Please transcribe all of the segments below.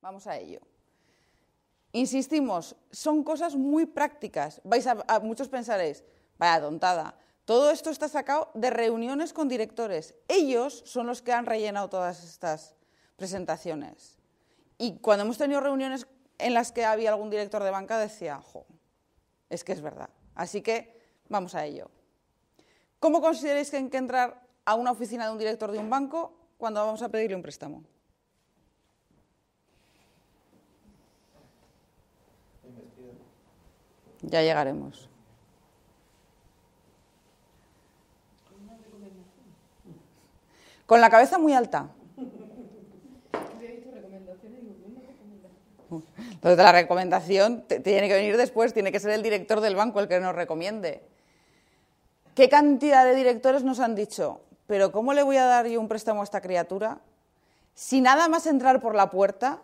Vamos a ello. Insistimos, son cosas muy prácticas. Vais a, muchos pensaréis, vaya tontada. Todo esto está sacado de reuniones con directores. Ellos son los que han rellenado todas estas presentaciones. Y cuando hemos tenido reuniones en las que había algún director de banca, decía, jo, es que es verdad. Así que vamos a ello. ¿Cómo consideráis que hay que entrar a una oficina de un director de un banco cuando vamos a pedirle un préstamo? Ya llegaremos. Con la cabeza muy alta. Entonces, la recomendación tiene que venir después, tiene que ser el director del banco el que nos recomiende. ¿Qué cantidad de directores nos han dicho, pero ¿cómo le voy a dar yo un préstamo a esta criatura? Si nada más entrar por la puerta,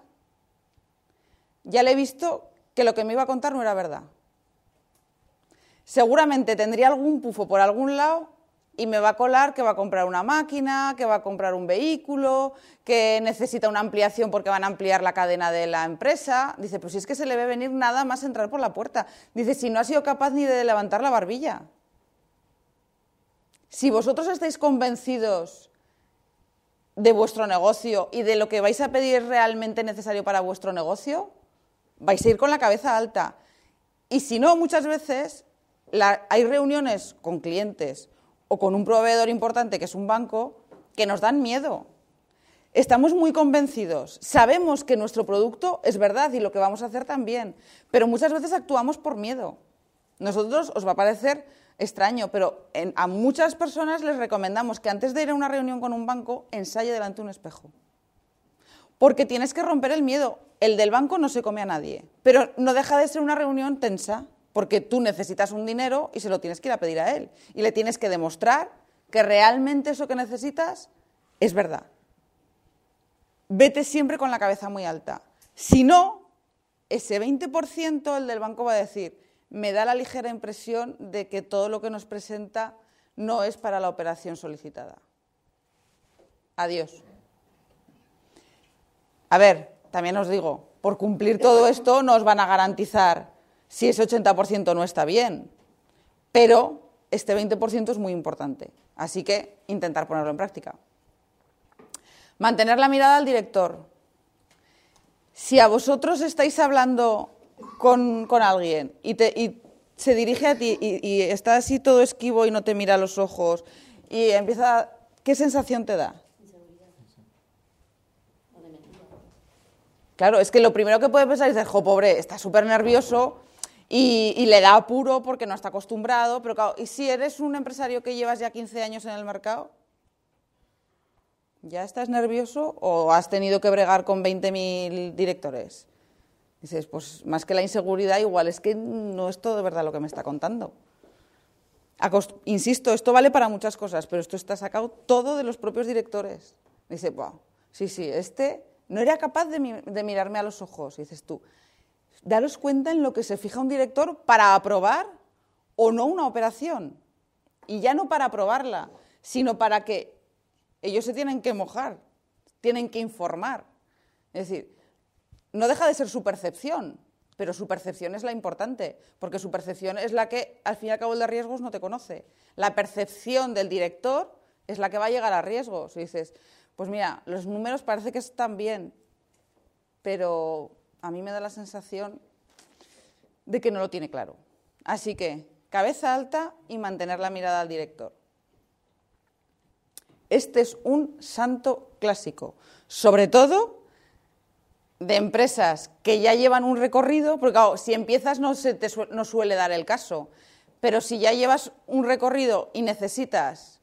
ya le he visto que lo que me iba a contar no era verdad. Seguramente tendría algún pufo por algún lado y me va a colar que va a comprar una máquina, que va a comprar un vehículo, que necesita una ampliación porque van a ampliar la cadena de la empresa. Dice, pues si es que se le ve venir nada más entrar por la puerta. Dice, si no ha sido capaz ni de levantar la barbilla. Si vosotros estáis convencidos de vuestro negocio y de lo que vais a pedir realmente necesario para vuestro negocio, vais a ir con la cabeza alta. Y si no, muchas veces hay reuniones con clientes o con un proveedor importante que es un banco que nos dan miedo. Estamos muy convencidos, sabemos que nuestro producto es verdad y lo que vamos a hacer también, pero muchas veces actuamos por miedo. Nosotros os va a parecer extraño, pero a muchas personas les recomendamos que antes de ir a una reunión con un banco, ensaye delante de un espejo. Porque tienes que romper el miedo. El del banco no se come a nadie, pero no deja de ser una reunión tensa, porque tú necesitas un dinero y se lo tienes que ir a pedir a él. Y le tienes que demostrar que realmente eso que necesitas es verdad. Vete siempre con la cabeza muy alta. Si no, ese 20% el del banco va a decir, me da la ligera impresión de que todo lo que nos presenta no es para la operación solicitada. Adiós. A ver, también os digo, por cumplir todo esto nos van a garantizar si ese 80% no está bien, pero este 20% es muy importante, así que intentar ponerlo en práctica. Mantener la mirada al director. Si a vosotros estáis hablando con, alguien y, se dirige a ti y, está así todo esquivo y no te mira a los ojos y empieza, ¿qué sensación te da? Claro, es que lo primero que puede pensar es, jo, pobre, está súper nervioso y, le da apuro porque no está acostumbrado, pero claro, ¿y si eres un empresario que llevas ya 15 años en el mercado? ¿Ya estás nervioso o has tenido que bregar con 20.000 directores? Dices, pues más que la inseguridad, igual es que no es todo de verdad lo que me está contando. Insisto, esto vale para muchas cosas, pero esto está sacado todo de los propios directores. Dice, wow, sí, sí, este no era capaz de, mirarme a los ojos. dices tú, daros cuenta en lo que se fija un director para aprobar o no una operación. Y ya no para aprobarla, sino para que ellos se tienen que mojar, tienen que informar. Es decir, no deja de ser su percepción, pero su percepción es la importante, porque su percepción es la que, al fin y al cabo, el de riesgos no te conoce. La percepción del director es la que va a llegar a riesgos. Y dices, pues mira, los números parece que están bien, pero a mí me da la sensación de que no lo tiene claro. Así que, cabeza alta y mantener la mirada al director. Este es un santo clásico, sobre todo de empresas que ya llevan un recorrido, porque si empiezas no, se te no suele dar el caso, pero si ya llevas un recorrido y necesitas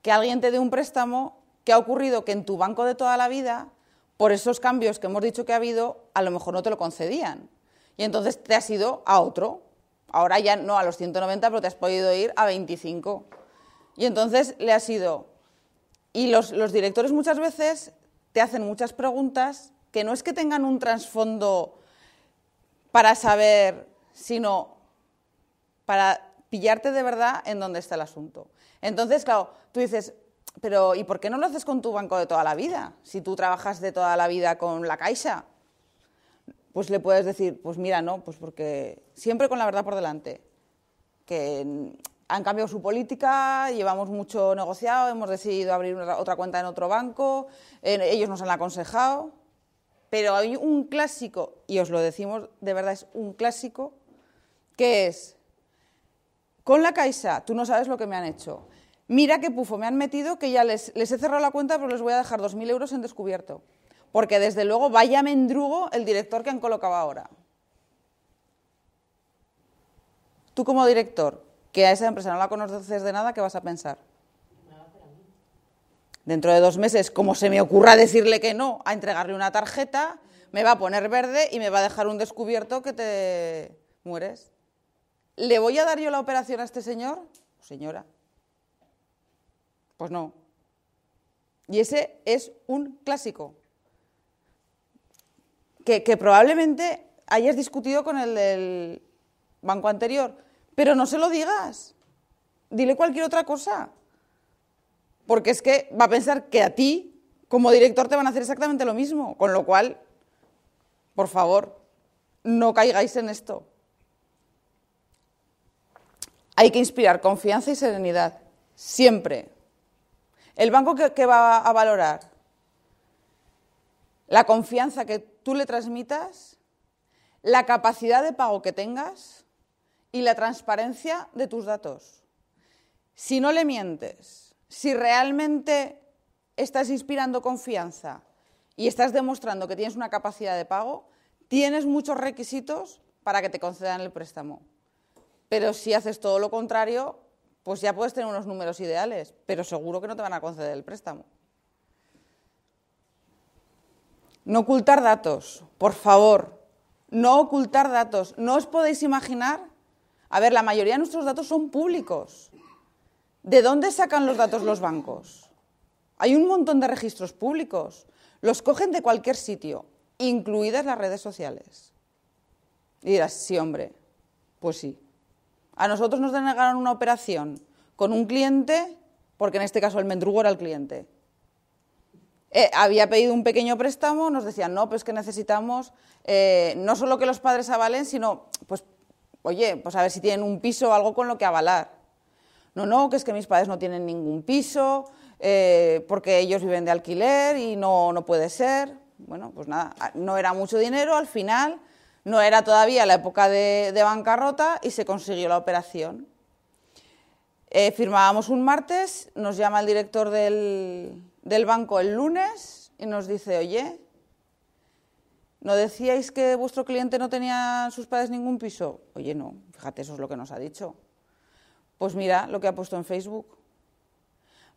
que alguien te dé un préstamo, ¿qué ha ocurrido? Que en tu banco de toda la vida, por esos cambios que hemos dicho que ha habido, a lo mejor no te lo concedían. Y entonces te has ido a otro. Ahora ya no a los 190, pero te has podido ir a 25. Y entonces le has ido. Y los, los directores muchas veces te hacen muchas preguntas que no es que tengan un trasfondo para saber, sino para pillarte de verdad en dónde está el asunto. Entonces, claro, tú dices, pero ¿y por qué no lo haces con tu banco de toda la vida? Si tú trabajas de toda la vida con la Caixa. pues le puedes decir, pues mira, no, pues porque siempre con la verdad por delante, que han cambiado su política, llevamos mucho negociado, hemos decidido abrir otra cuenta en otro banco, ellos nos han aconsejado, pero hay un clásico, y os lo decimos de verdad, es un clásico, que es, con la Caixa, tú no sabes lo que me han hecho. Mira qué pufo me han metido, que ya les, he cerrado la cuenta, pero les voy a dejar 2.000 euros en descubierto. Porque desde luego vaya mendrugo el director que han colocado ahora. Tú como director, que a esa empresa no la conoces de nada, ¿qué vas a pensar? Dentro de dos meses, como se me ocurra decirle que no a entregarle una tarjeta, me va a poner verde y me va a dejar un descubierto que te mueres. ¿Le voy a dar yo la operación a este señor? Señora. Pues no. Y ese es un clásico. Que, probablemente hayas discutido con el del banco anterior. Pero no se lo digas. Dile cualquier otra cosa. Porque es que va a pensar que a ti, como director, te van a hacer exactamente lo mismo. Con lo cual, por favor, no caigáis en esto. Hay que inspirar confianza y serenidad. Siempre. El banco que, va a valorar la confianza que tú le transmitas, la capacidad de pago que tengas y la transparencia de tus datos. Si no le mientes, si realmente estás inspirando confianza y estás demostrando que tienes una capacidad de pago, tienes muchos requisitos para que te concedan el préstamo. Pero si haces todo lo contrario, pues ya puedes tener unos números ideales, pero seguro que no te van a conceder el préstamo. No ocultar datos, por favor, no ocultar datos. No os podéis imaginar a ver, la mayoría de nuestros datos son públicos. ¿De dónde sacan los datos los bancos? Hay un montón de registros públicos. Los cogen de cualquier sitio, incluidas las redes sociales. Y dirás, sí, hombre, pues sí. A nosotros nos denegaron una operación con un cliente, porque en este caso el mendrugo era el cliente. Eh, había pedido un pequeño préstamo, nos decían, no, pues que necesitamos eh, no solo que los padres avalen, sino pues oye, pues a ver si tienen un piso o algo con lo que avalar. No, no, que es que mis padres no tienen ningún piso, eh, porque ellos viven de alquiler y no, no puede ser. Bueno, pues nada, no era mucho dinero, al final no era todavía la época de, bancarrota y se consiguió la operación. Eh, firmábamos un martes, nos llama el director del, del banco el lunes y nos dice, oye, ¿No decíais que vuestro cliente no tenía sus padres ningún piso? Oye, no, fíjate, eso es lo que nos ha dicho. Pues mira lo que ha puesto en Facebook.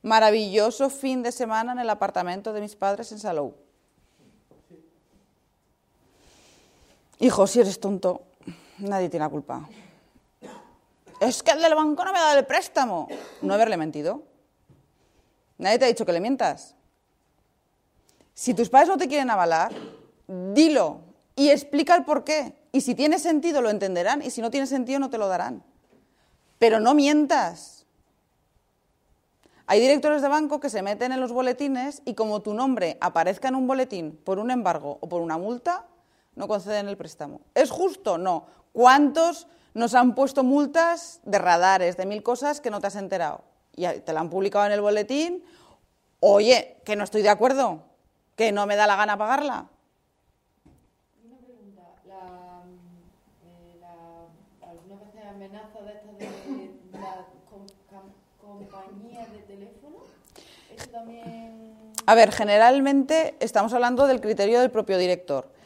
Maravilloso fin de semana en el apartamento de mis padres en Salou. Hijo, si eres tonto, nadie tiene la culpa. Es que el del banco no me ha dado el préstamo. No haberle mentido. Nadie te ha dicho que le mientas. Si tus padres no te quieren avalar, dilo y explica el por qué. Y si tiene sentido lo entenderán y si no tiene sentido no te lo darán. Pero no mientas. Hay directores de banco que se meten en los boletines y como tu nombre aparezca en un boletín por un embargo o por una multa, no conceden el préstamo. ¿Es justo? No. ¿Cuántos nos han puesto multas de radares, de mil cosas que no te has enterado? Y te la han publicado en el boletín. Oye, que no estoy de acuerdo, que no me da la gana pagarla. A ver, generalmente estamos hablando del criterio del propio director.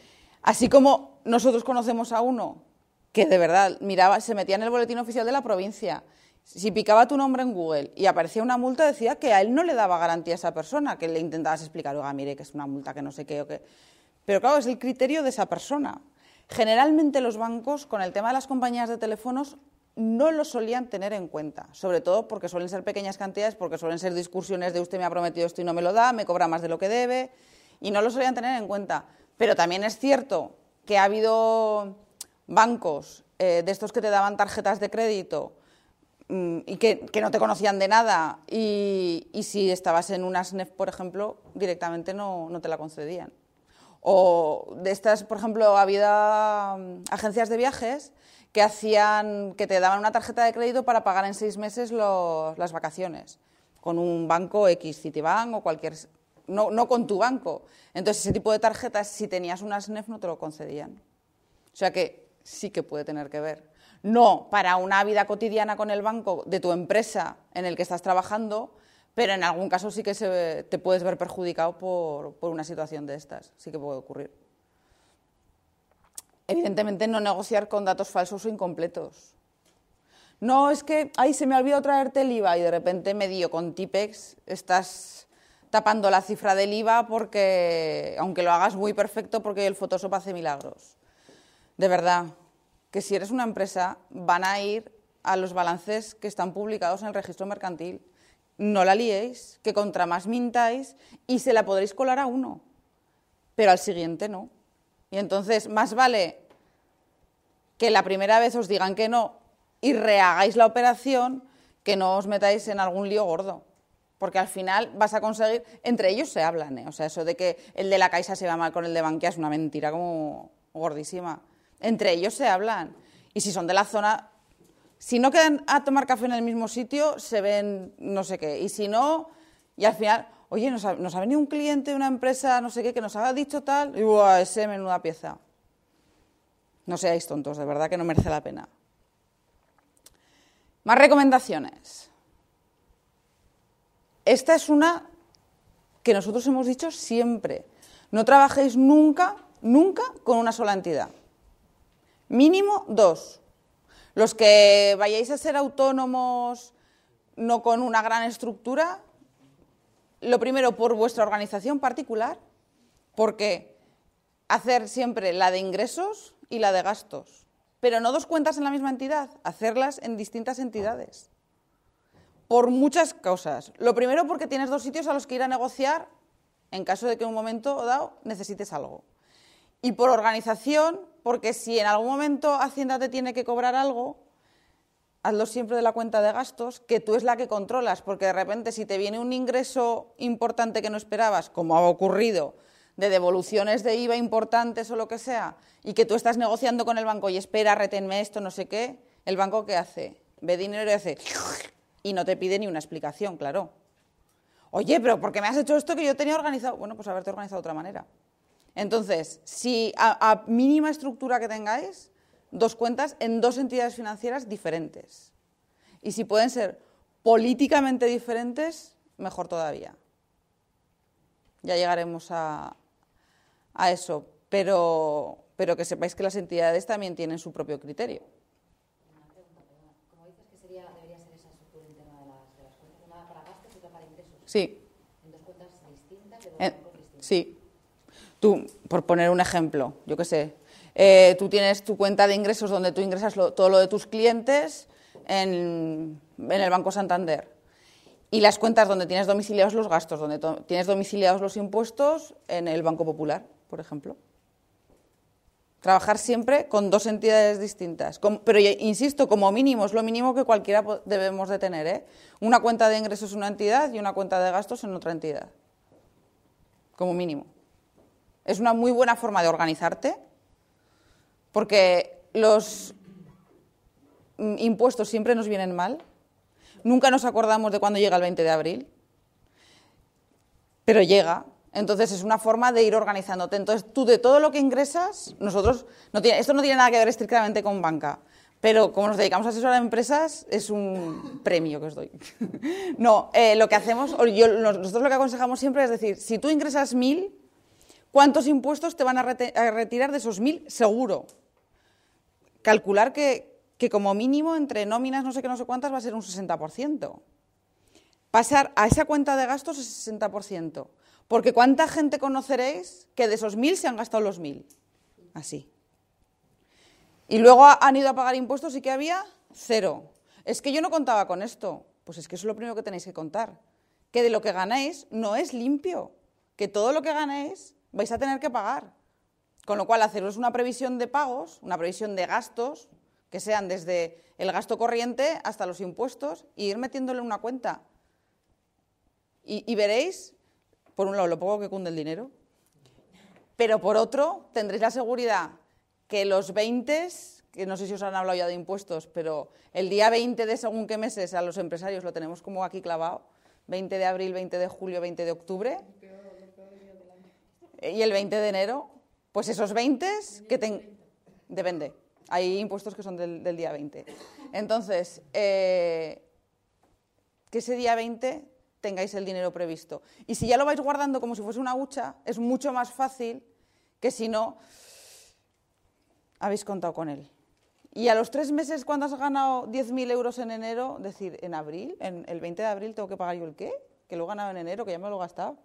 Así como nosotros conocemos a uno que de verdad miraba, se metía en el boletín oficial de la provincia. Si picaba tu nombre en Google y aparecía una multa, decía que a él no le daba garantía a esa persona, que le intentabas explicar, oiga, mire, que es una multa, que no sé qué o qué. Pero claro, es el criterio de esa persona. Generalmente los bancos, con el tema de las compañías de teléfonos, no lo solían tener en cuenta, sobre todo porque suelen ser pequeñas cantidades, porque suelen ser discusiones de usted me ha prometido esto y no me lo da, me cobra más de lo que debe, y no lo solían tener en cuenta. Pero también es cierto que ha habido bancos eh, de estos que te daban tarjetas de crédito mm, y que, no te conocían de nada, y, si estabas en una SNEF, por ejemplo, directamente no, te la concedían. O de estas, por ejemplo, había mm, agencias de viajes que hacían, que te daban una tarjeta de crédito para pagar en seis meses las vacaciones, con un banco X, Citibank o cualquier, no, no con tu banco. Entonces, ese tipo de tarjetas, si tenías una SNEF, no te lo concedían. O sea que sí que puede tener que ver. No para una vida cotidiana con el banco de tu empresa en el que estás trabajando, pero en algún caso sí que te puedes ver perjudicado por, una situación de estas. Sí que puede ocurrir. Evidentemente, no negociar con datos falsos o incompletos. No, es que, ay, se me ha olvidado traerte el IVA y de repente me dio con Tipex, estás tapando la cifra del IVA porque, aunque lo hagas muy perfecto, porque el Photoshop hace milagros. De verdad, que si eres una empresa, van a ir a los balances que están publicados en el registro mercantil. No la liéis, que contra más mintáis y se la podréis colar a uno, pero al siguiente no. Y entonces, más vale que la primera vez os digan que no y rehagáis la operación que no os metáis en algún lío gordo. Porque al final vas a conseguir, entre ellos se hablan, ¿eh? o sea, eso de que el de la Caixa se va mal con el de Bankia es una mentira como gordísima. Entre ellos se hablan. Y si son de la zona, si no quedan a tomar café en el mismo sitio, se ven no sé qué. Y si no, y al final, oye, nos ha, venido un cliente de una empresa, no sé qué, que nos ha dicho tal, y ¡buah, ese menuda pieza! No seáis tontos, de verdad que no merece la pena. Más recomendaciones. Esta es una que nosotros hemos dicho siempre. No trabajéis nunca, nunca con una sola entidad. Mínimo dos. Los que vayáis a ser autónomos no con una gran estructura, lo primero por vuestra organización particular, porque hacer siempre la de ingresos y la de gastos, pero no dos cuentas en la misma entidad, hacerlas en distintas entidades. Por muchas causas. Lo primero porque tienes dos sitios a los que ir a negociar en caso de que en un momento dado necesites algo. Y por organización, porque si en algún momento Hacienda te tiene que cobrar algo, hazlo siempre de la cuenta de gastos, que tú es la que controlas, porque de repente si te viene un ingreso importante que no esperabas, como ha ocurrido, de devoluciones de IVA importantes o lo que sea, y que tú estás negociando con el banco y espera, retenme esto, no sé qué, el banco ¿qué hace? Ve dinero y hace... y no te pide ni una explicación, claro. Oye, pero ¿por qué me has hecho esto que yo tenía organizado? Bueno, pues haberte organizado de otra manera. Entonces, si a, mínima estructura que tengáis, dos cuentas en dos entidades financieras diferentes. Y si pueden ser políticamente diferentes, mejor todavía. Ya llegaremos a, eso, pero, pero, que sepáis que las entidades también tienen su propio criterio. Una pregunta, ¿Cómo dices que sería, debería ser esa estructura interna de las, de las cuentas? Una para gastos y otra para ingresos. Sí. En dos cuentas distintas, de dos bancos distintos. Sí. Tú, por poner un ejemplo, yo qué sé, eh, tú tienes tu cuenta de ingresos donde tú ingresas todo lo de tus clientes en, el Banco Santander. Y las cuentas donde tienes domiciliados los gastos, donde tienes domiciliados los impuestos en el Banco Popular, por ejemplo. Trabajar siempre con dos entidades distintas. pero insisto, como mínimo, es lo mínimo que cualquiera debemos de tener. ¿eh? Una cuenta de ingresos en una entidad y una cuenta de gastos en otra entidad. Como mínimo. Es una muy buena forma de organizarte porque los mm, impuestos siempre nos vienen mal. Nunca nos acordamos de cuándo llega el 20 de abril, pero llega. Entonces es una forma de ir organizándote. Entonces tú de todo lo que ingresas, nosotros, no tiene, esto no tiene nada que ver estrictamente con banca, pero como nos dedicamos a asesorar a empresas, es un premio que os doy. no, eh, lo que hacemos, nosotros lo que aconsejamos siempre es decir, si tú ingresas mil, ¿Cuántos impuestos te van a, retirar de esos mil? Seguro. Calcular que, que, como mínimo entre nóminas no sé qué, no sé cuántas va a ser un 60%. Pasar a esa cuenta de gastos es 60%. Porque ¿cuánta gente conoceréis que de esos mil se han gastado los mil? Así. Y luego han ido a pagar impuestos y que había cero. Es que yo no contaba con esto. Pues es que eso es lo primero que tenéis que contar. Que de lo que ganáis no es limpio. Que todo lo que ganéis vais a tener que pagar. Con lo cual, haceros una previsión de pagos, una previsión de gastos, que sean desde el gasto corriente hasta los impuestos, e ir metiéndole una cuenta. Y, veréis, por un lado, lo poco que cunde el dinero, Pero por otro, tendréis la seguridad que los 20, que no sé si os han hablado ya de impuestos, pero el día 20 de según qué meses a los empresarios lo tenemos como aquí clavado, 20 de abril, 20 de julio, 20 de octubre, y el 20 de enero, pues esos 20 que ten... depende. Hay impuestos que son del, día 20. Entonces, eh, que ese día 20 tengáis el dinero previsto. Y si ya lo vais guardando como si fuese una hucha, es mucho más fácil que si no habéis contado con él. Y a los tres meses, cuando has ganado 10.000 euros en enero, decir, en abril, en el 20 de abril, ¿tengo que pagar yo el qué? Que lo he ganado en enero, que ya me lo he gastado.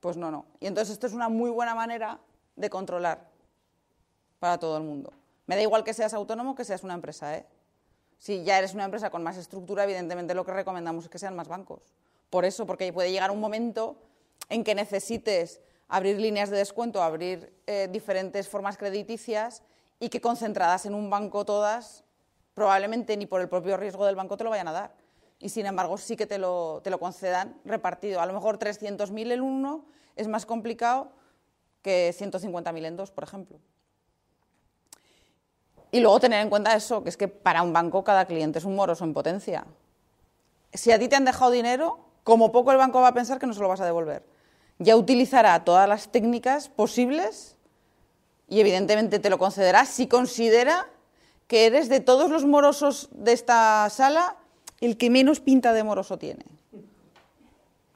Pues no, no. Y entonces esto es una muy buena manera de controlar para todo el mundo. Me da igual que seas autónomo que seas una empresa, ¿eh? Si ya eres una empresa con más estructura, evidentemente lo que recomendamos es que sean más bancos. Por eso, porque puede llegar un momento en que necesites abrir líneas de descuento, abrir eh, diferentes formas crediticias y que concentradas en un banco todas, probablemente ni por el propio riesgo del banco te lo vayan a dar. Y sin embargo, sí que te lo, te lo concedan repartido. A lo mejor 300.000 en uno es más complicado que 150.000 en dos, por ejemplo. Y luego tener en cuenta eso, que es que para un banco cada cliente es un moroso en potencia. Si a ti te han dejado dinero, como poco el banco va a pensar que no se lo vas a devolver. Ya utilizará todas las técnicas posibles y evidentemente te lo concederá si considera que eres de todos los morosos de esta sala el que menos pinta de moroso tiene.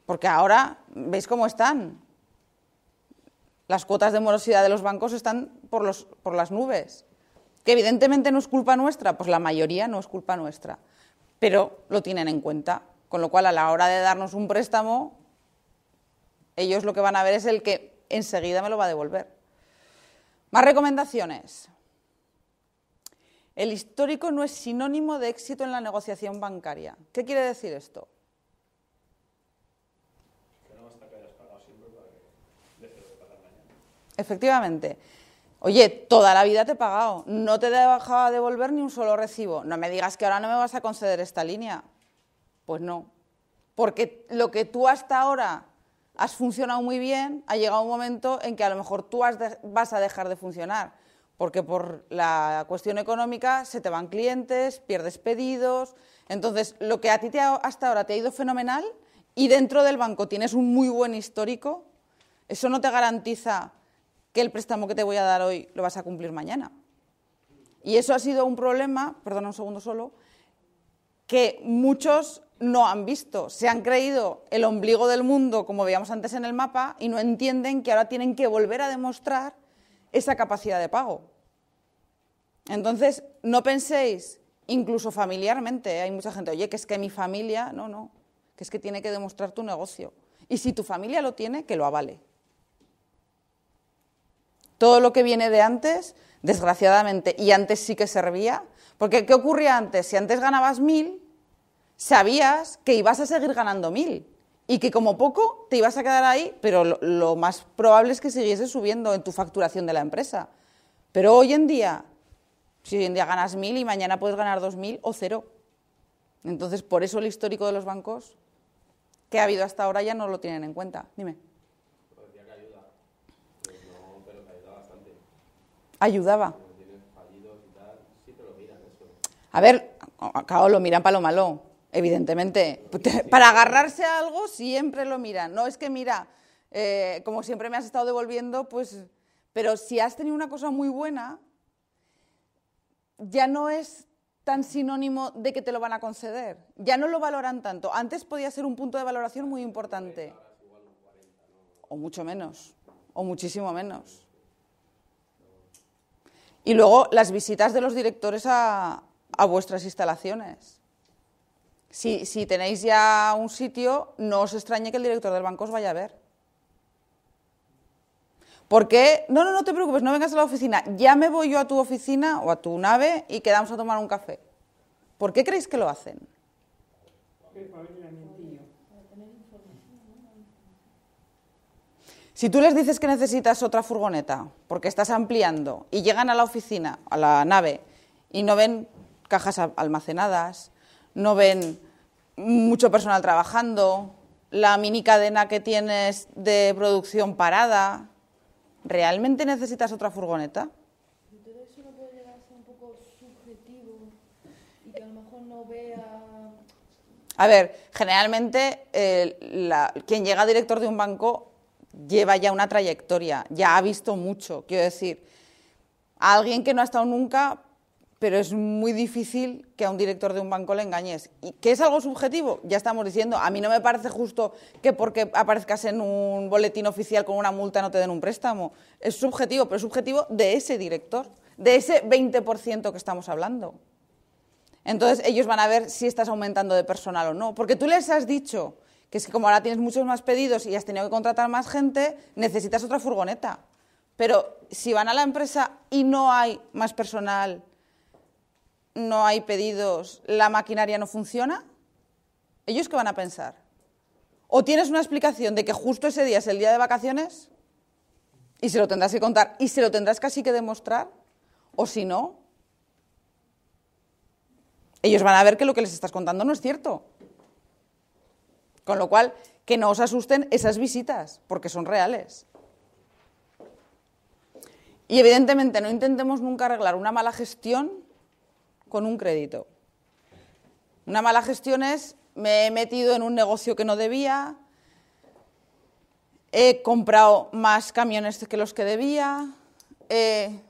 Porque ahora, ¿veis cómo están? Las cuotas de morosidad de los bancos están por, por las nubes. Que evidentemente no es culpa nuestra, pues la mayoría no es culpa nuestra, pero lo tienen en cuenta. Con lo cual, a la hora de darnos un préstamo, ellos lo que van a ver es el que enseguida me lo va a devolver. Más recomendaciones. El histórico no es sinónimo de éxito en la negociación bancaria. ¿Qué quiere decir esto? Efectivamente. Oye, toda la vida te he pagado, no te he dejado a devolver ni un solo recibo. No me digas que ahora no me vas a conceder esta línea. Pues no, porque lo que tú hasta ahora has funcionado muy bien, ha llegado un momento en que a lo mejor tú vas a dejar de funcionar, porque por la cuestión económica se te van clientes, pierdes pedidos. Entonces, lo que a ti te hasta ahora te ha ido fenomenal y dentro del banco tienes un muy buen histórico, eso no te garantiza que el préstamo que te voy a dar hoy lo vas a cumplir mañana. Y eso ha sido un problema, perdona un segundo solo, que muchos no han visto. Se han creído el ombligo del mundo, como veíamos antes en el mapa, y no entienden que ahora tienen que volver a demostrar esa capacidad de pago. Entonces, no penséis, incluso familiarmente, hay mucha gente, oye, que es que mi familia, no, no, que es que tiene que demostrar tu negocio. Y si tu familia lo tiene, que lo avale. Todo lo que viene de antes, desgraciadamente, y antes sí que servía, porque ¿qué ocurría antes? Si antes ganabas mil, sabías que ibas a seguir ganando mil y que como poco te ibas a quedar ahí, pero lo, más probable es que siguiese subiendo en tu facturación de la empresa. Pero hoy en día, si hoy en día ganas mil y mañana puedes ganar dos mil o cero. Entonces, por eso el histórico de los bancos que ha habido hasta ahora ya no lo tienen en cuenta. Dime. Ayudaba. A ver, acabo lo miran para lo malo, evidentemente. Para agarrarse a algo siempre lo miran. No es que mira, eh, como siempre me has estado devolviendo, pues... Pero si has tenido una cosa muy buena, ya no es tan sinónimo de que te lo van a conceder. Ya no lo valoran tanto. Antes podía ser un punto de valoración muy importante. O mucho menos. O muchísimo menos. Y luego las visitas de los directores a, vuestras instalaciones. Si, si, tenéis ya un sitio, no os extrañe que el director del banco os vaya a ver. ¿Por qué? No, no, no te preocupes, no vengas a la oficina. Ya me voy yo a tu oficina o a tu nave y quedamos a tomar un café. ¿Por qué creéis que lo hacen? Si tú les dices que necesitas otra furgoneta porque estás ampliando y llegan a la oficina, a la nave, y no ven cajas almacenadas, no ven mucho personal trabajando, la mini cadena que tienes de producción parada, ¿realmente necesitas otra furgoneta? Pero eso no puede llegar a ser un poco subjetivo y que a lo mejor no vea. A ver, generalmente eh, la- quien llega a director de un banco lleva ya una trayectoria, ya ha visto mucho. Quiero decir, a alguien que no ha estado nunca, pero es muy difícil que a un director de un banco le engañes. ¿Y qué es algo subjetivo? Ya estamos diciendo, a mí no me parece justo que porque aparezcas en un boletín oficial con una multa no te den un préstamo. Es subjetivo, pero es subjetivo de ese director, de ese 20% que estamos hablando. Entonces ellos van a ver si estás aumentando de personal o no. Porque tú les has dicho que es que como ahora tienes muchos más pedidos y has tenido que contratar más gente, necesitas otra furgoneta. Pero si van a la empresa y no hay más personal, no hay pedidos, la maquinaria no funciona, ¿ellos qué van a pensar? ¿O tienes una explicación de que justo ese día es el día de vacaciones y se lo tendrás que contar y se lo tendrás casi que demostrar? ¿O si no, ellos van a ver que lo que les estás contando no es cierto. Con lo cual, que no os asusten esas visitas, porque son reales. Y evidentemente no intentemos nunca arreglar una mala gestión con un crédito. Una mala gestión es, me he metido en un negocio que no debía, he comprado más camiones que los que debía, eh,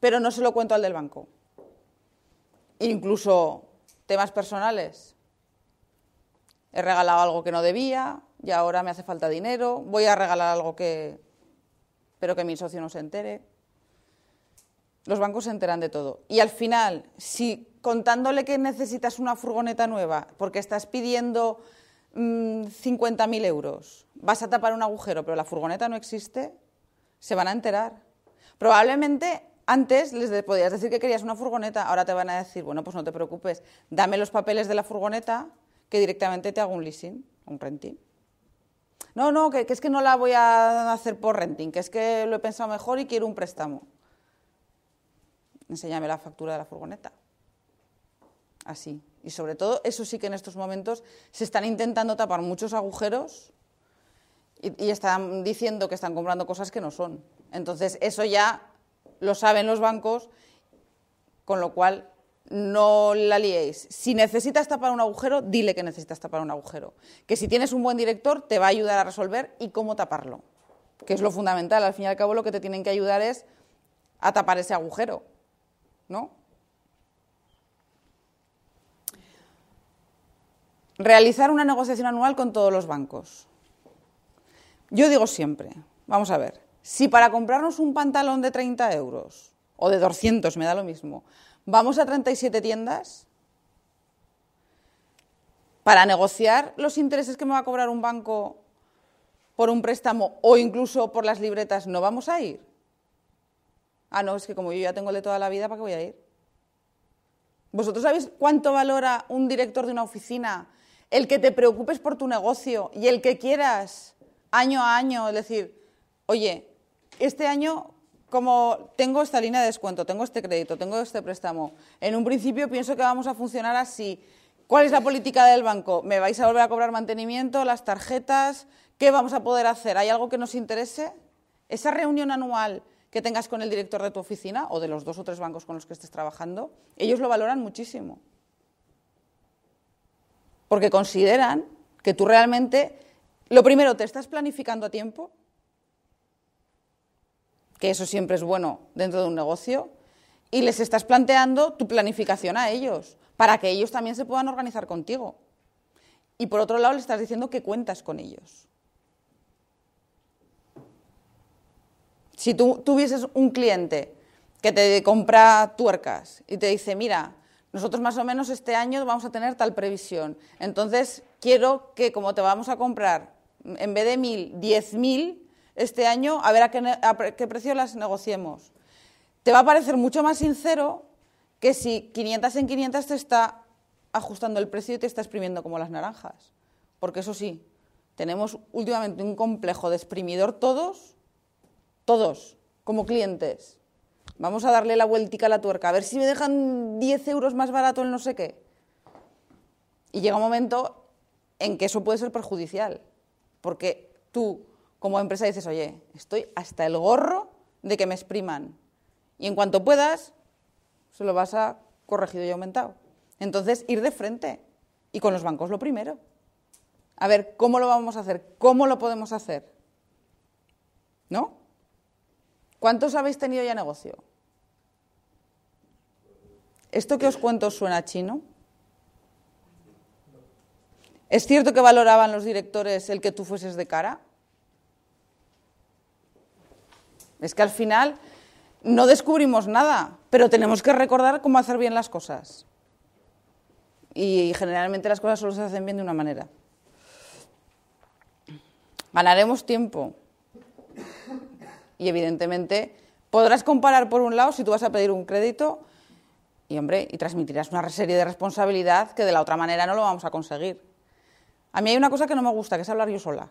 pero no se lo cuento al del banco incluso temas personales. He regalado algo que no debía y ahora me hace falta dinero. Voy a regalar algo que... pero que mi socio no se entere. Los bancos se enteran de todo. Y al final, si contándole que necesitas una furgoneta nueva porque estás pidiendo mm, 50.000 euros, vas a tapar un agujero, pero la furgoneta no existe, se van a enterar. Probablemente antes les podías decir que querías una furgoneta, ahora te van a decir, bueno, pues no te preocupes, dame los papeles de la furgoneta que directamente te hago un leasing, un renting. No, no, que, es que no la voy a hacer por renting, que es que lo he pensado mejor y quiero un préstamo. Enséñame la factura de la furgoneta. Así. Y sobre todo, eso sí que en estos momentos se están intentando tapar muchos agujeros y están diciendo que están comprando cosas que no son. Entonces, eso ya lo saben los bancos, con lo cual no la liéis. Si necesitas tapar un agujero, dile que necesitas tapar un agujero. Que si tienes un buen director, te va a ayudar a resolver y cómo taparlo. Que es lo fundamental. Al fin y al cabo, lo que te tienen que ayudar es a tapar ese agujero. ¿No? Realizar una negociación anual con todos los bancos. Yo digo siempre, vamos a ver, si para comprarnos un pantalón de 30 euros o de 200, me da lo mismo, vamos a 37 tiendas para negociar los intereses que me va a cobrar un banco por un préstamo o incluso por las libretas, ¿no vamos a ir? Ah, no, es que como yo ya tengo el de toda la vida, ¿para qué voy a ir? ¿Vosotros sabéis cuánto valora un director de una oficina el que te preocupes por tu negocio y el que quieras año a año decir, oye, este año como tengo esta línea de descuento, tengo este crédito, tengo este préstamo, en un principio pienso que vamos a funcionar así. ¿Cuál es la política del banco? ¿Me vais a volver a cobrar mantenimiento, las tarjetas? ¿Qué vamos a poder hacer? ¿Hay algo que nos interese? Esa reunión anual que tengas con el director de tu oficina o de los dos o tres bancos con los que estés trabajando, ellos lo valoran muchísimo. Porque consideran que tú realmente, lo primero, te estás planificando a tiempo, que eso siempre es bueno dentro de un negocio, y les estás planteando tu planificación a ellos, para que ellos también se puedan organizar contigo. Y por otro lado, le estás diciendo que cuentas con ellos. Si tú tuvieses un cliente que te compra tuercas y te dice, mira, nosotros más o menos este año vamos a tener tal previsión, entonces quiero que como te vamos a comprar, en vez de mil, diez mil este año, a ver a qué, a qué precio las negociemos. Te va a parecer mucho más sincero que si 500 en 500 te está ajustando el precio y te está exprimiendo como las naranjas. Porque eso sí, tenemos últimamente un complejo de exprimidor todos todos, como clientes. Vamos a darle la vueltica a la tuerca, a ver si me dejan 10 euros más barato el no sé qué. Y llega un momento en que eso puede ser perjudicial, porque tú, como empresa dices, oye, estoy hasta el gorro de que me expriman. Y en cuanto puedas, se lo vas a corregido y aumentado. Entonces, ir de frente. Y con los bancos lo primero. A ver, ¿cómo lo vamos a hacer? ¿Cómo lo podemos hacer? ¿No? ¿Cuántos habéis tenido ya negocio? ¿Esto que os cuento suena chino? ¿Es cierto que valoraban los directores el que tú fueses de cara? Es que al final no descubrimos nada, pero tenemos que recordar cómo hacer bien las cosas. Y generalmente las cosas solo se hacen bien de una manera. Ganaremos tiempo. Y evidentemente podrás comparar por un lado si tú vas a pedir un crédito y hombre, y transmitirás una serie de responsabilidad que de la otra manera no lo vamos a conseguir. A mí hay una cosa que no me gusta, que es hablar yo sola.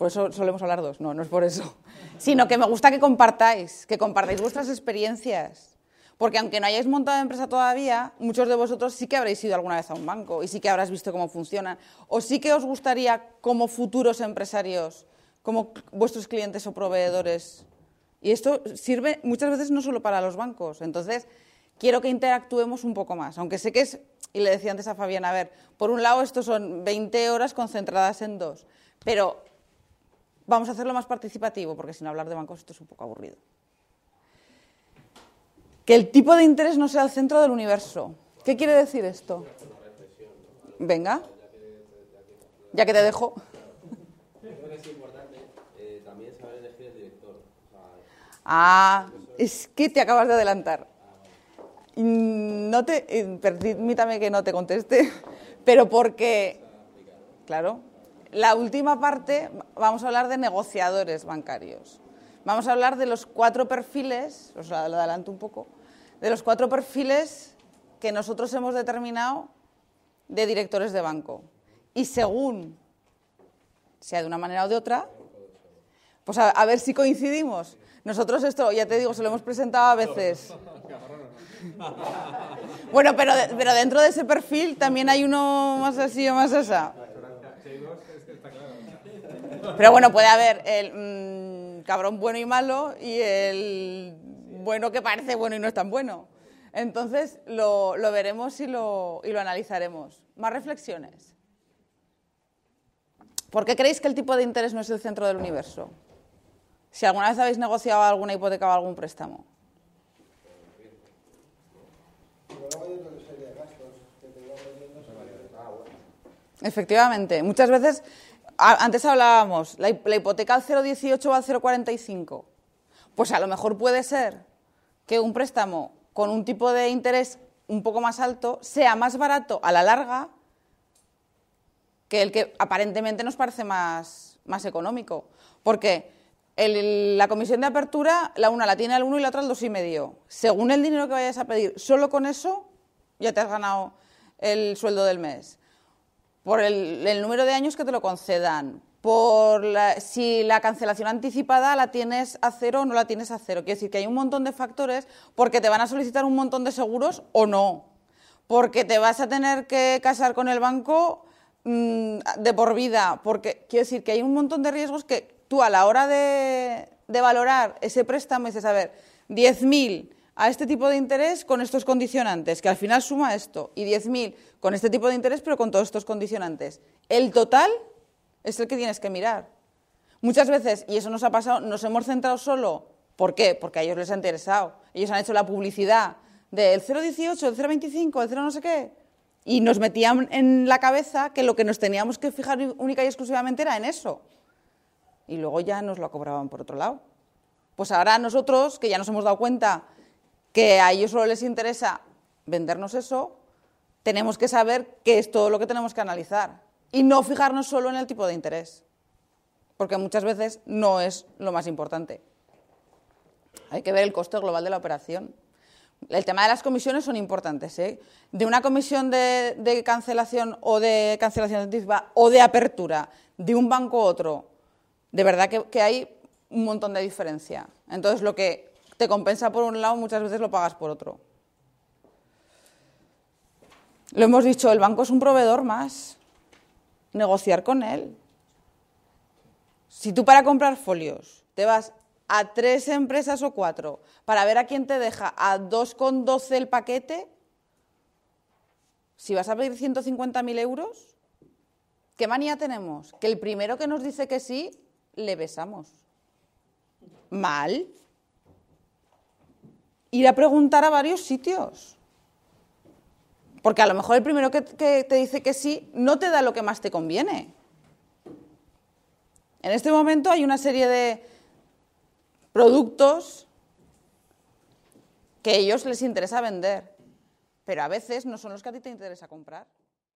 Por eso solemos hablar dos, no, no es por eso. Sino que me gusta que compartáis, que compartáis vuestras experiencias. Porque aunque no hayáis montado empresa todavía, muchos de vosotros sí que habréis ido alguna vez a un banco y sí que habrás visto cómo funcionan. O sí que os gustaría, como futuros empresarios, como vuestros clientes o proveedores. Y esto sirve muchas veces no solo para los bancos. Entonces, quiero que interactuemos un poco más. Aunque sé que es, y le decía antes a Fabián, a ver, por un lado esto son 20 horas concentradas en dos, pero vamos a hacerlo más participativo, porque sin hablar de bancos esto es un poco aburrido. Que el tipo de interés no sea el centro del universo. ¿Qué quiere decir esto? Venga, ya que te dejo. Ah, es que te acabas de adelantar. No te, eh, permítame que no te conteste, pero porque, claro, la última parte vamos a hablar de negociadores bancarios. Vamos a hablar de los cuatro perfiles, os lo adelanto un poco, de los cuatro perfiles que nosotros hemos determinado de directores de banco. Y según sea de una manera o de otra, pues a, a ver si coincidimos. Nosotros esto, ya te digo, se lo hemos presentado a veces. Bueno, pero, pero dentro de ese perfil también hay uno más así o más asa. Pero bueno, puede haber el mm, cabrón bueno y malo y el bueno que parece bueno y no es tan bueno. Entonces lo, lo veremos y lo, y lo analizaremos. Más reflexiones. ¿Por qué creéis que el tipo de interés no es el centro del universo? Si alguna vez habéis negociado alguna hipoteca o algún préstamo. Efectivamente, muchas veces, antes hablábamos, la, hi- la hipoteca al 0,18 o al 0,45. Pues a lo mejor puede ser que un préstamo con un tipo de interés un poco más alto sea más barato a la larga que el que aparentemente nos parece más, más económico. Porque el- la comisión de apertura, la una la tiene al 1 y la otra al 2,5. Según el dinero que vayas a pedir, solo con eso ya te has ganado el sueldo del mes. Por el, número de años que te lo concedan, por la- si la cancelación anticipada la tienes a cero o no la tienes a cero. Quiere decir que hay un montón de factores porque te van a solicitar un montón de seguros o no. Porque te vas a tener que casar con el banco mm, de por vida. Porque quiero decir que hay un montón de riesgos que tú a la hora de, de valorar ese préstamo dices, a ver, 10.000 a este tipo de interés con estos condicionantes, que al final suma esto, y 10.000 con este tipo de interés pero con todos estos condicionantes. El total es el que tienes que mirar. Muchas veces, y eso nos ha pasado, nos hemos centrado solo. ¿Por qué? Porque a ellos les ha interesado. Ellos han hecho la publicidad del 0,18, el 0,25, el 0 no sé qué. Y nos metían en la cabeza que lo que nos teníamos que fijar única y exclusivamente era en eso. Y luego ya nos lo cobraban por otro lado. Pues ahora nosotros, que ya nos hemos dado cuenta que a ellos solo les interesa vendernos eso, tenemos que saber qué es todo lo que tenemos que analizar y no fijarnos solo en el tipo de interés, porque muchas veces no es lo más importante. Hay que ver el coste global de la operación. El tema de las comisiones son importantes. ¿eh? De una comisión de, cancelación o de cancelación anticipada o de apertura de un banco a otro, de verdad que hay un montón de diferencia. Entonces, lo que te compensa por un lado, muchas veces lo pagas por otro. Lo hemos dicho, el banco es un proveedor más. Negociar con él. Si tú para comprar folios te vas a tres empresas o cuatro para ver a quién te deja a 2,12 el paquete, si vas a pedir 150.000 euros, ¿qué manía tenemos? Que el primero que nos dice que sí, le besamos. Mal. Ir a preguntar a varios sitios. Porque a lo mejor el primero que, te dice que sí no te da lo que más te conviene. En este momento hay una serie de productos que a ellos les interesa vender, pero a veces no son los que a ti te interesa comprar.